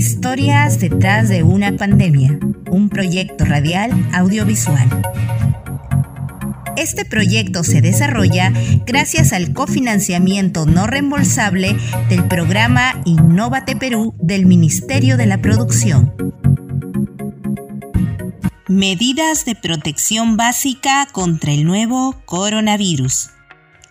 Historias detrás de una pandemia, un proyecto radial audiovisual. Este proyecto se desarrolla gracias al cofinanciamiento no reembolsable del programa Innovate Perú del Ministerio de la Producción. Medidas de protección básica contra el nuevo coronavirus.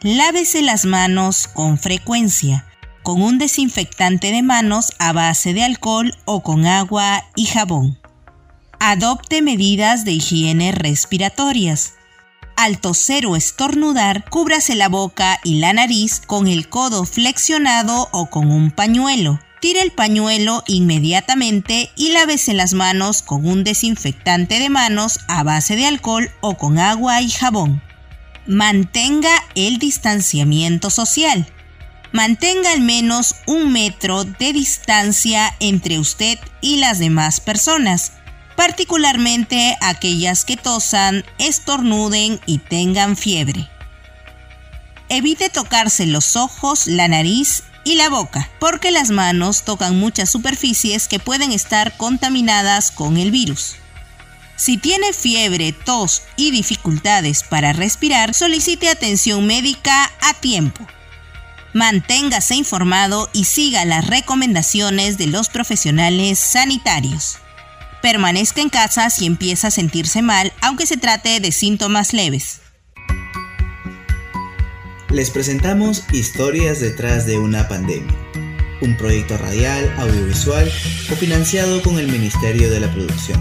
Lávese las manos con frecuencia con un desinfectante de manos a base de alcohol o con agua y jabón. Adopte medidas de higiene respiratorias. Al toser o estornudar, cúbrase la boca y la nariz con el codo flexionado o con un pañuelo. Tire el pañuelo inmediatamente y lávese las manos con un desinfectante de manos a base de alcohol o con agua y jabón. Mantenga el distanciamiento social mantenga al menos un metro de distancia entre usted y las demás personas, particularmente aquellas que tosan, estornuden y tengan fiebre. Evite tocarse los ojos, la nariz y la boca, porque las manos tocan muchas superficies que pueden estar contaminadas con el virus. Si tiene fiebre, tos y dificultades para respirar, solicite atención médica a tiempo. Manténgase informado y siga las recomendaciones de los profesionales sanitarios. Permanezca en casa si empieza a sentirse mal, aunque se trate de síntomas leves. Les presentamos Historias detrás de una pandemia, un proyecto radial, audiovisual cofinanciado con el Ministerio de la Producción,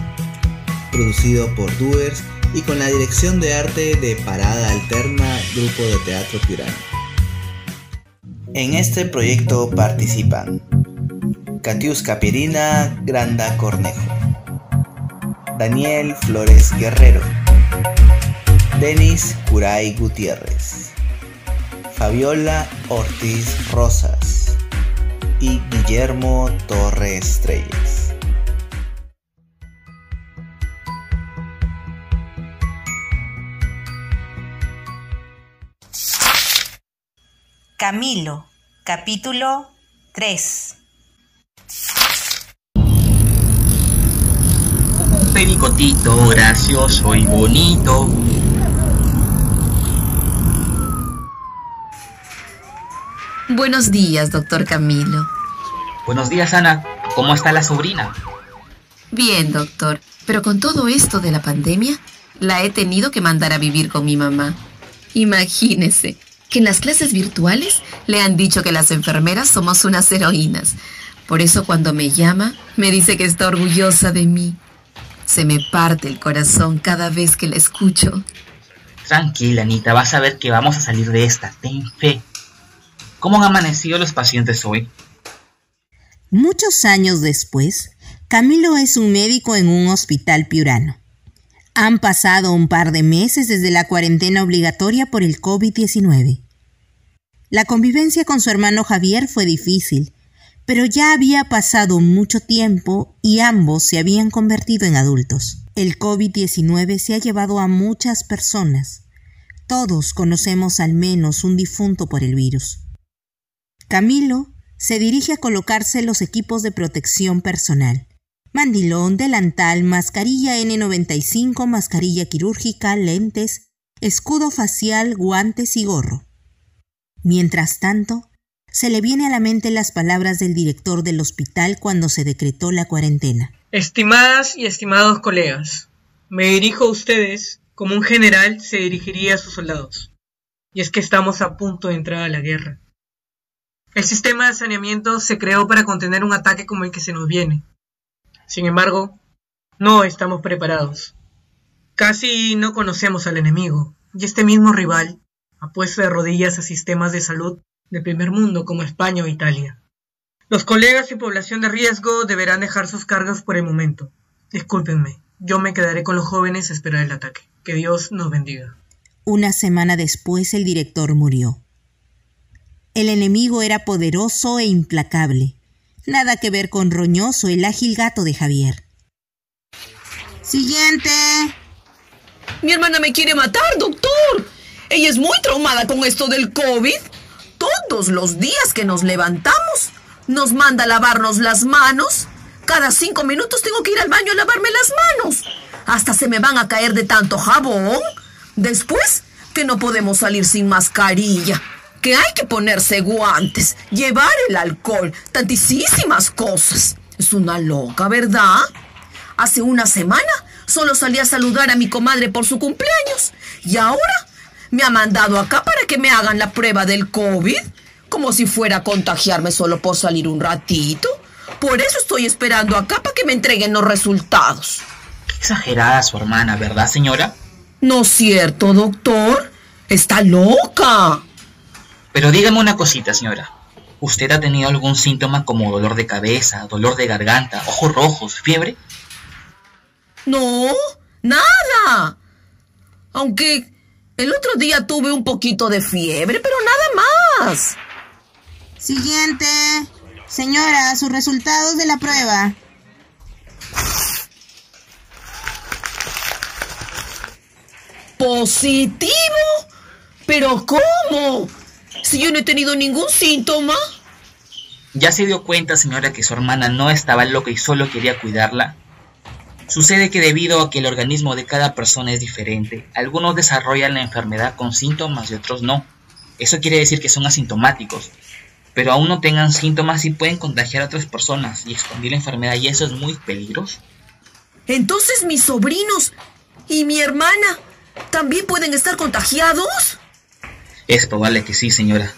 producido por Doers y con la dirección de arte de Parada Alterna Grupo de Teatro Piurano. En este proyecto participan Katiuska Pirina Granda Cornejo, Daniel Flores Guerrero, Denis Curay Gutiérrez, Fabiola Ortiz Rosas y Guillermo Torres Estrellas. Camilo, capítulo 3. Un pericotito gracioso y bonito. Buenos días, doctor Camilo. Buenos días, Ana. ¿Cómo está la sobrina? Bien, doctor. Pero con todo esto de la pandemia, la he tenido que mandar a vivir con mi mamá. Imagínese, que en las clases virtuales le han dicho que las enfermeras somos unas heroínas. Por eso cuando me llama, me dice que está orgullosa de mí. Se me parte el corazón cada vez que la escucho. Tranquila, Anita, vas a ver que vamos a salir de esta. Ten fe. ¿Cómo han amanecido los pacientes hoy? Muchos años después, Camilo es un médico en un hospital piurano. Han pasado un par de meses desde la cuarentena obligatoria por el COVID-19. La convivencia con su hermano Javier fue difícil, pero ya había pasado mucho tiempo y ambos se habían convertido en adultos. El COVID-19 se ha llevado a muchas personas. Todos conocemos al menos un difunto por el virus. Camilo se dirige a colocarse los equipos de protección personal mandilón, delantal, mascarilla N95, mascarilla quirúrgica, lentes, escudo facial, guantes y gorro. Mientras tanto, se le viene a la mente las palabras del director del hospital cuando se decretó la cuarentena. Estimadas y estimados colegas, me dirijo a ustedes como un general se dirigiría a sus soldados. Y es que estamos a punto de entrar a la guerra. El sistema de saneamiento se creó para contener un ataque como el que se nos viene, sin embargo, no estamos preparados. Casi no conocemos al enemigo, y este mismo rival ha puesto de rodillas a sistemas de salud de primer mundo como España o Italia. Los colegas y población de riesgo deberán dejar sus cargos por el momento. Discúlpenme, yo me quedaré con los jóvenes a esperar el ataque. Que Dios nos bendiga. Una semana después el director murió. El enemigo era poderoso e implacable. Nada que ver con Roñoso, el ágil gato de Javier. Siguiente. Mi hermana me quiere matar, doctor. Ella es muy traumada con esto del COVID. Todos los días que nos levantamos, nos manda a lavarnos las manos, Cada cinco minutos tengo que ir al baño a lavarme las manos. Hasta se me van a caer de tanto jabón. Después, que no podemos salir sin mascarilla. Que hay que ponerse guantes, llevar el alcohol, tantísimas cosas. Es una loca, ¿verdad? Hace una semana solo salí a saludar a mi comadre por su cumpleaños. Y ahora me ha mandado acá para que me hagan la prueba del COVID. Como si fuera a contagiarme solo por salir un ratito. Por eso estoy esperando acá para que me entreguen los resultados. Qué exagerada su hermana, ¿verdad, señora? No es cierto, doctor. Está loca. Pero dígame una cosita, señora. ¿Usted ha tenido algún síntoma como dolor de cabeza, dolor de garganta, ojos rojos, fiebre? No, nada. Aunque el otro día tuve un poquito de fiebre, pero nada más. Siguiente. Señora, sus resultados de la prueba. ¿Positivo? ¿Pero cómo? Si yo no he tenido ningún síntoma. ¿Ya se dio cuenta, señora, que su hermana no estaba loca y solo quería cuidarla? Sucede que debido a que el organismo de cada persona es diferente, algunos desarrollan la enfermedad con síntomas y otros no. Eso quiere decir que son asintomáticos. Pero aún no tengan síntomas y pueden contagiar a otras personas y expandir la enfermedad y eso es muy peligroso. Entonces mis sobrinos y mi hermana también pueden estar contagiados. Es probable que sí, señora.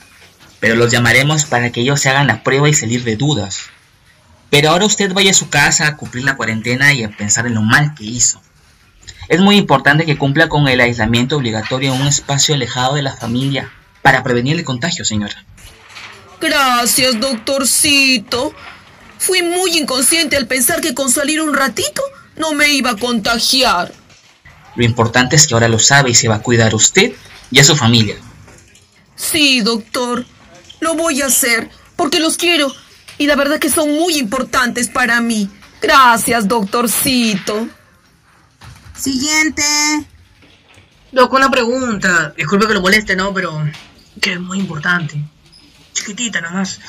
Pero los llamaremos para que ellos se hagan la prueba y salir de dudas. Pero ahora usted vaya a su casa a cumplir la cuarentena y a pensar en lo mal que hizo. Es muy importante que cumpla con el aislamiento obligatorio en un espacio alejado de la familia para prevenir el contagio, señora. Gracias, doctorcito. Fui muy inconsciente al pensar que con salir un ratito no me iba a contagiar. Lo importante es que ahora lo sabe y se va a cuidar usted y a su familia. Sí, doctor. Lo voy a hacer porque los quiero y la verdad que son muy importantes para mí. Gracias, doctorcito. Siguiente. Doc, una pregunta. Disculpe que lo moleste, ¿no? Pero que es muy importante. Chiquitita nada más.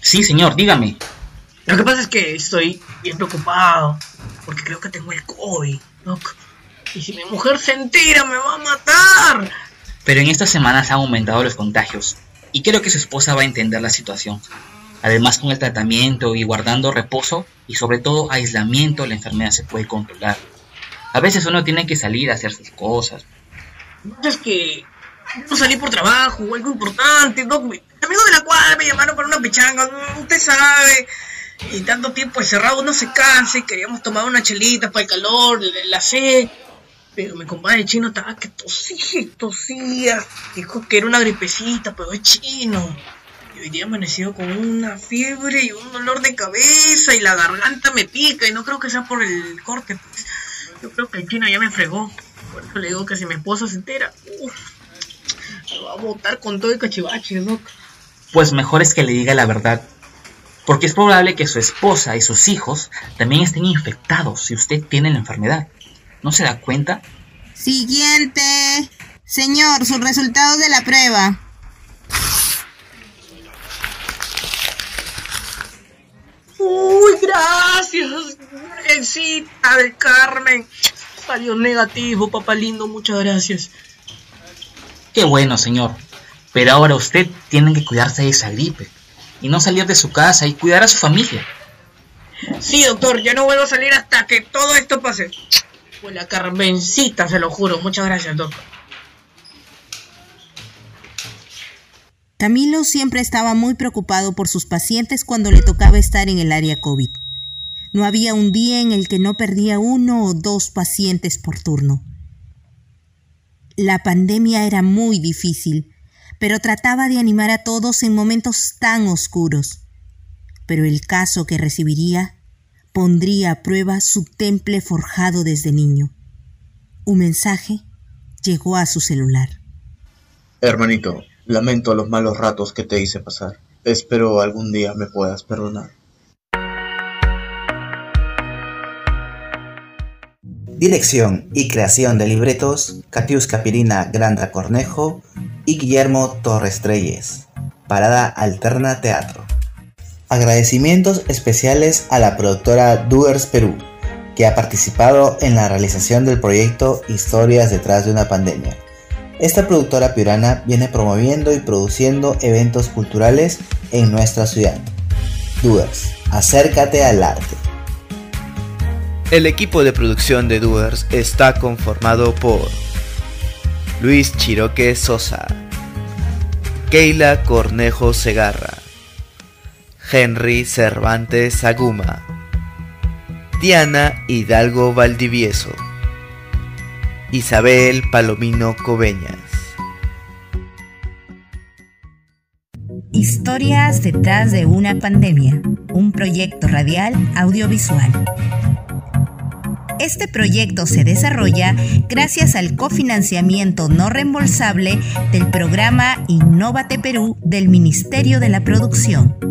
Sí, señor, dígame. Lo que pasa es que estoy bien preocupado. Porque creo que tengo el COVID, Doc. Y si mi mujer se entera, me va a matar. Pero en estas semanas han aumentado los contagios. Y creo que su esposa va a entender la situación. Además, con el tratamiento y guardando reposo y sobre todo aislamiento, la enfermedad se puede controlar. A veces uno tiene que salir a hacer sus cosas. Es que no salí por trabajo o algo importante, Doc. Mi amigo de la cuadra me llamaron para una pichanga, usted sabe. Y tanto tiempo encerrado uno se cansa y queríamos tomar una chelita para el calor, la sed. Pero mi compadre chino estaba que tosía, tosía. Dijo que era una gripecita, pero es chino. Y hoy día amanecido con una fiebre y un dolor de cabeza y la garganta me pica y no creo que sea por el corte. Pues. Yo creo que el chino ya me fregó. Por eso le digo que si mi esposa se entera, uf, me va a botar con todo el cachivache, Doc. Pues mejor es que le diga la verdad. Porque es probable que su esposa y sus hijos también estén infectados si usted tiene la enfermedad. ¿No se da cuenta? Siguiente. Señor, sus resultados de la prueba. Uy, gracias, Virgencita del Carmen. Salió negativo, papá lindo, muchas gracias. Qué bueno, señor. Pero ahora usted tiene que cuidarse de esa gripe y no salir de su casa y cuidar a su familia. Sí, doctor, yo no vuelvo a salir hasta que todo esto pase. Pues la Carmencita, se lo juro. Muchas gracias, doctor. Camilo siempre estaba muy preocupado por sus pacientes cuando le tocaba estar en el área COVID. No había un día en el que no perdía uno o dos pacientes por turno. La pandemia era muy difícil, pero trataba de animar a todos en momentos tan oscuros. Pero el caso que recibiría pondría a prueba su temple forjado desde niño. Un mensaje llegó a su celular. Hermanito, lamento los malos ratos que te hice pasar. Espero algún día me puedas perdonar. Dirección y creación de libretos, Katiuska Pirina Granda Cornejo y Guillermo Torres Treyes. Parada Alterna Teatro. Agradecimientos especiales a la productora Doers Perú, que ha participado en la realización del proyecto Historias detrás de una pandemia. Esta productora piurana viene promoviendo y produciendo eventos culturales en nuestra ciudad. Doers, acércate al arte. El equipo de producción de Doers está conformado por Luis Chiroque Sosa, Keila Cornejo Segarra, Henry Cervantes Aguma, Diana Hidalgo Valdivieso, Isabel Palomino Coveñas. Historias detrás de una pandemia, un proyecto radial audiovisual. Este proyecto se desarrolla gracias al cofinanciamiento no reembolsable del programa Innovate Perú del Ministerio de la Producción.